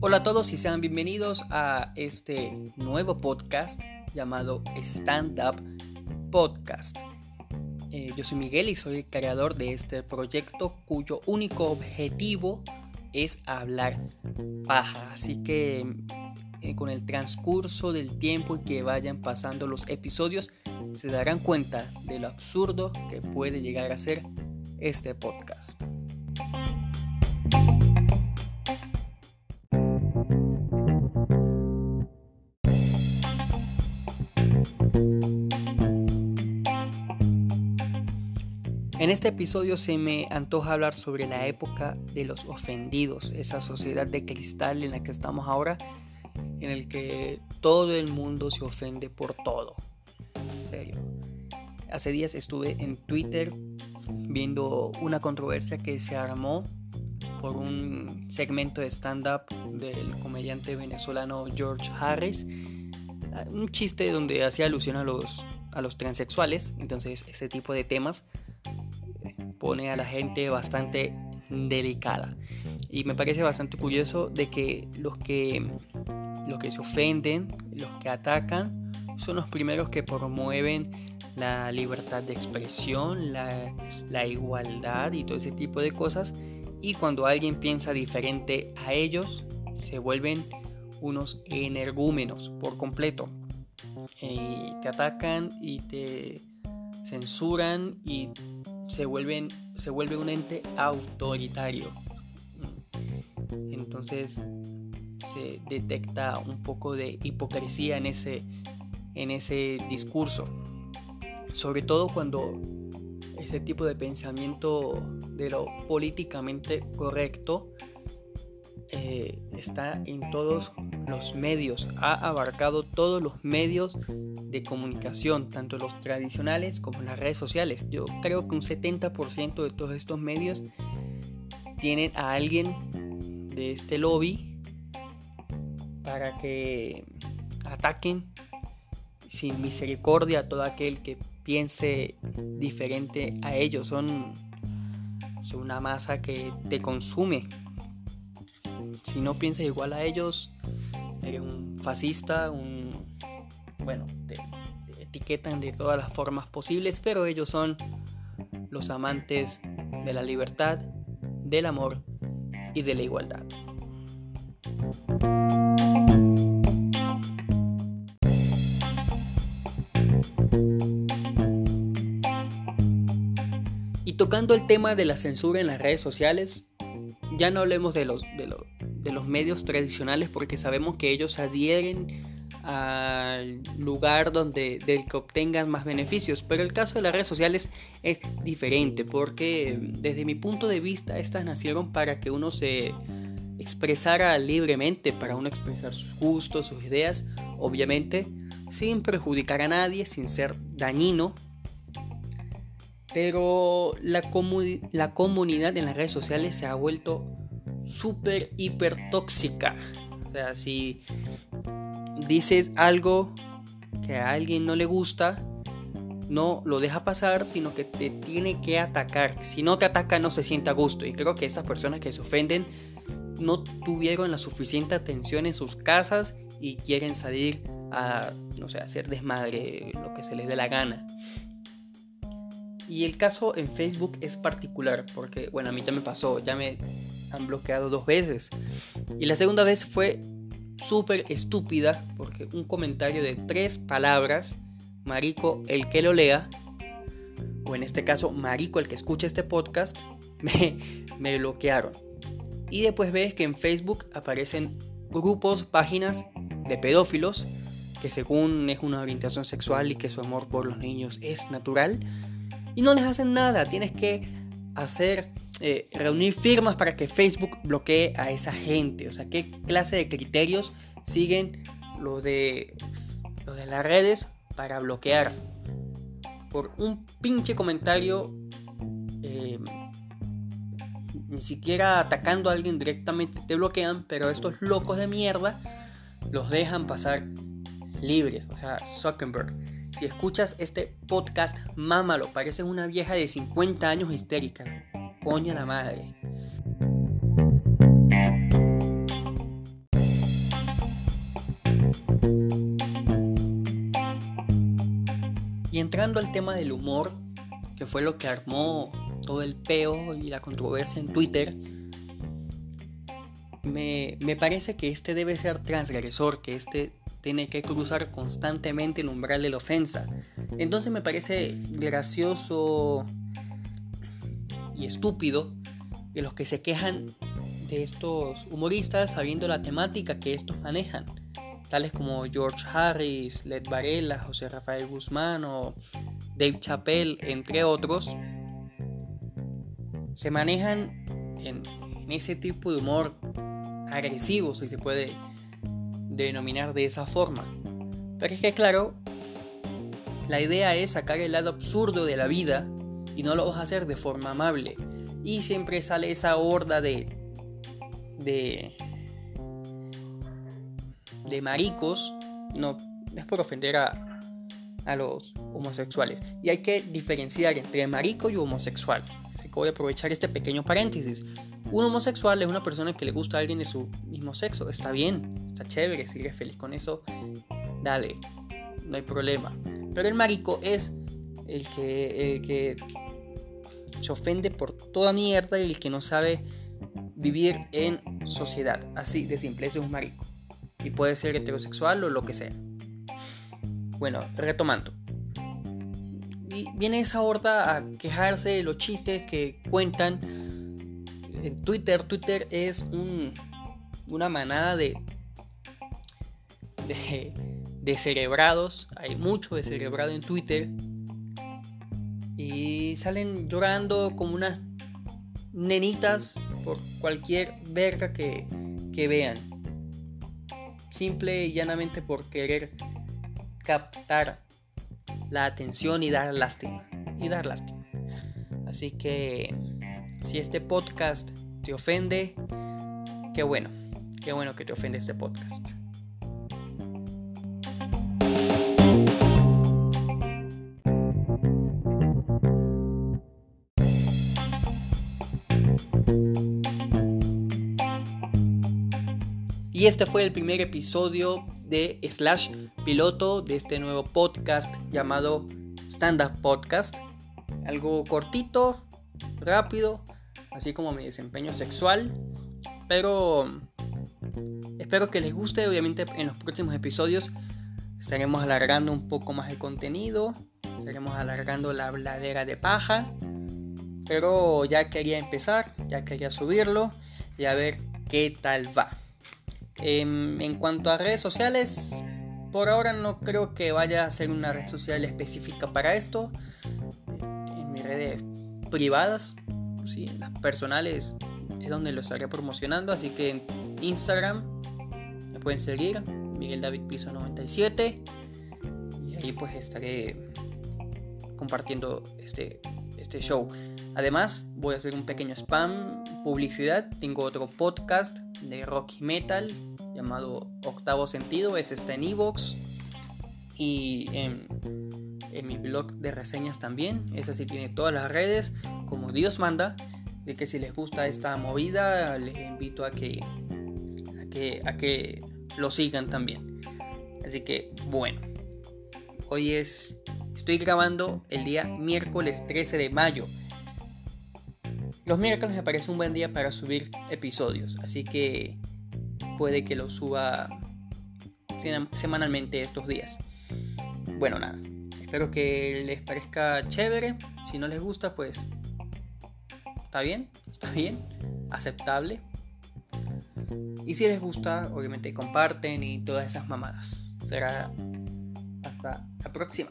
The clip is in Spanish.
Hola a todos y sean bienvenidos a este nuevo podcast llamado Stand Up Podcast. Eh, yo soy Miguel y soy el creador de este proyecto cuyo único objetivo es hablar paja. Así que eh, con el transcurso del tiempo y que vayan pasando los episodios se darán cuenta de lo absurdo que puede llegar a ser este podcast. En este episodio se me antoja hablar sobre la época de los ofendidos, esa sociedad de cristal en la que estamos ahora, en el que todo el mundo se ofende por todo. En serio. Hace días estuve en Twitter viendo una controversia que se armó por un segmento de stand-up del comediante venezolano George Harris. Un chiste donde hacía alusión a los, a los transexuales. Entonces, ese tipo de temas pone a la gente bastante delicada. Y me parece bastante curioso de que los que, los que se ofenden, los que atacan, son los primeros que promueven la libertad de expresión, la, igualdad y todo ese tipo de cosas. Y cuando alguien piensa diferente a ellos, se vuelven unos energúmenos por completo. Te atacan y te censuran y se, vuelven, se vuelve un ente autoritario. Entonces se detecta un poco de hipocresía en ese, en ese discurso. Sobre todo cuando ese tipo de pensamiento de lo políticamente correcto eh, está en todos los medios, ha abarcado todos los medios de comunicación, tanto los tradicionales como las redes sociales. Yo creo que un 70% de todos estos medios tienen a alguien de este lobby para que ataquen sin misericordia todo aquel que piense diferente a ellos. Son, son una masa que te consume si no piensas igual a ellos, eres un fascista, un... Bueno, te, etiquetan de todas las formas posibles, pero ellos son los amantes de la libertad, del amor y de la igualdad. Tocando el tema de la censura en las redes sociales, ya no hablemos de los, medios tradicionales porque sabemos que ellos adhieren al lugar donde del que obtengan más beneficios. Pero el caso de las redes sociales es diferente porque desde mi punto de vista estas nacieron para que uno se expresara libremente, para uno expresar sus gustos, sus ideas, obviamente sin perjudicar a nadie, sin ser dañino. Pero la, la comunidad en las redes sociales se ha vuelto súper hiper tóxica. O sea, si dices algo que a alguien no le gusta, no lo deja pasar, sino que te tiene que atacar. Si no te ataca, no se sienta a gusto. Y creo que estas personas que se ofenden no tuvieron la suficiente atención en sus casas y quieren salir a, no sé, hacer desmadre, lo que se les dé la gana. Y el caso en Facebook es particular, porque, bueno, a mí ya me pasó, ya me han bloqueado dos veces. Y la segunda vez fue súper estúpida porque un comentario de tres palabras, marico el que lo lea, o en este caso marico el que escucha este podcast, me, me bloquearon. Y después ves que en Facebook aparecen grupos, páginas de pedófilos que según es una orientación sexual y que su amor por los niños es natural. Y no les hacen nada, tienes que hacer eh, reunir firmas para que Facebook bloquee a esa gente. O sea, ¿qué clase de criterios siguen los de, los de las redes para bloquear? Por un pinche comentario, eh, ni siquiera atacando a alguien directamente te bloquean, pero estos locos de mierda los dejan pasar libres. O sea, Zuckerberg. Si escuchas este podcast, mámalo, pareces una vieja de 50 años histérica. coño la madre. Y entrando al tema del humor, que fue lo que armó todo el peo y la controversia en Twitter, me, me, parece que este debe ser transgresor, que este tiene que cruzar constantemente el umbral de la ofensa. Entonces me parece gracioso y estúpido que los que se quejan de estos humoristas sabiendo la temática que estos manejan, tales como George Harris, Led Varela, José Rafael Guzmán o Dave Chappelle, entre otros, se manejan en, en ese tipo de humor agresivo, si se puede denominar de esa forma. Pero es que claro, la idea es sacar el lado absurdo de la vida y no lo vas a hacer de forma amable. Y siempre sale esa horda de de de maricos, no es por ofender a, a los homosexuales. Y hay que diferenciar entre marico y homosexual. Se puede aprovechar este pequeño paréntesis. Un homosexual es una persona que le gusta a alguien de su mismo sexo. Está bien, está chévere, si eres feliz con eso, dale, no hay problema. Pero el marico es el que, el que se ofende por toda mierda y el que no sabe vivir en sociedad. Así de simple, es un marico. Y puede ser heterosexual o lo que sea. Bueno, retomando. Y viene esa horda a quejarse de los chistes que cuentan en Twitter. Twitter es un, una manada de, de, de cerebrados. Hay mucho de cerebrado en Twitter y salen llorando como unas nenitas por cualquier verga que, que vean. Simple y llanamente por querer captar la atención y dar lástima. Y dar lástima. Así que si este podcast te ofende, qué bueno. Qué bueno que te ofende este podcast. Y este fue el primer episodio de Slash piloto de este nuevo podcast llamado Stand Up Podcast. Algo cortito, rápido, así como mi desempeño sexual. Pero espero que les guste. Obviamente en los próximos episodios estaremos alargando un poco más el contenido. Estaremos alargando la bladera de paja. Pero ya quería empezar, ya quería subirlo y a ver qué tal va. Em, en cuanto a redes sociales, por ahora no creo que vaya a ser una red social específica para esto. En mis redes privadas, ¿sí? las personales es donde lo estaré promocionando. Así que en Instagram me pueden seguir, Miguel David Piso 97. Y ahí pues estaré compartiendo este, este show. Además, voy a hacer un pequeño spam, publicidad. Tengo otro podcast de rock metal llamado Octavo Sentido. Es está en Evox y en, mi blog de reseñas también. Es así, tiene todas las redes como Dios manda. Así que si les gusta esta movida, les invito a que, a que, a que lo sigan también. Así que bueno, hoy es, estoy grabando el día miércoles 13 de mayo. Los miércoles me parece un buen día para subir episodios, así que puede que lo suba semanalmente estos días. Bueno, nada. Espero que les parezca chévere. Si no les gusta, pues está bien, está bien, aceptable. Y si les gusta, obviamente comparten y todas esas mamadas. Será hasta la próxima.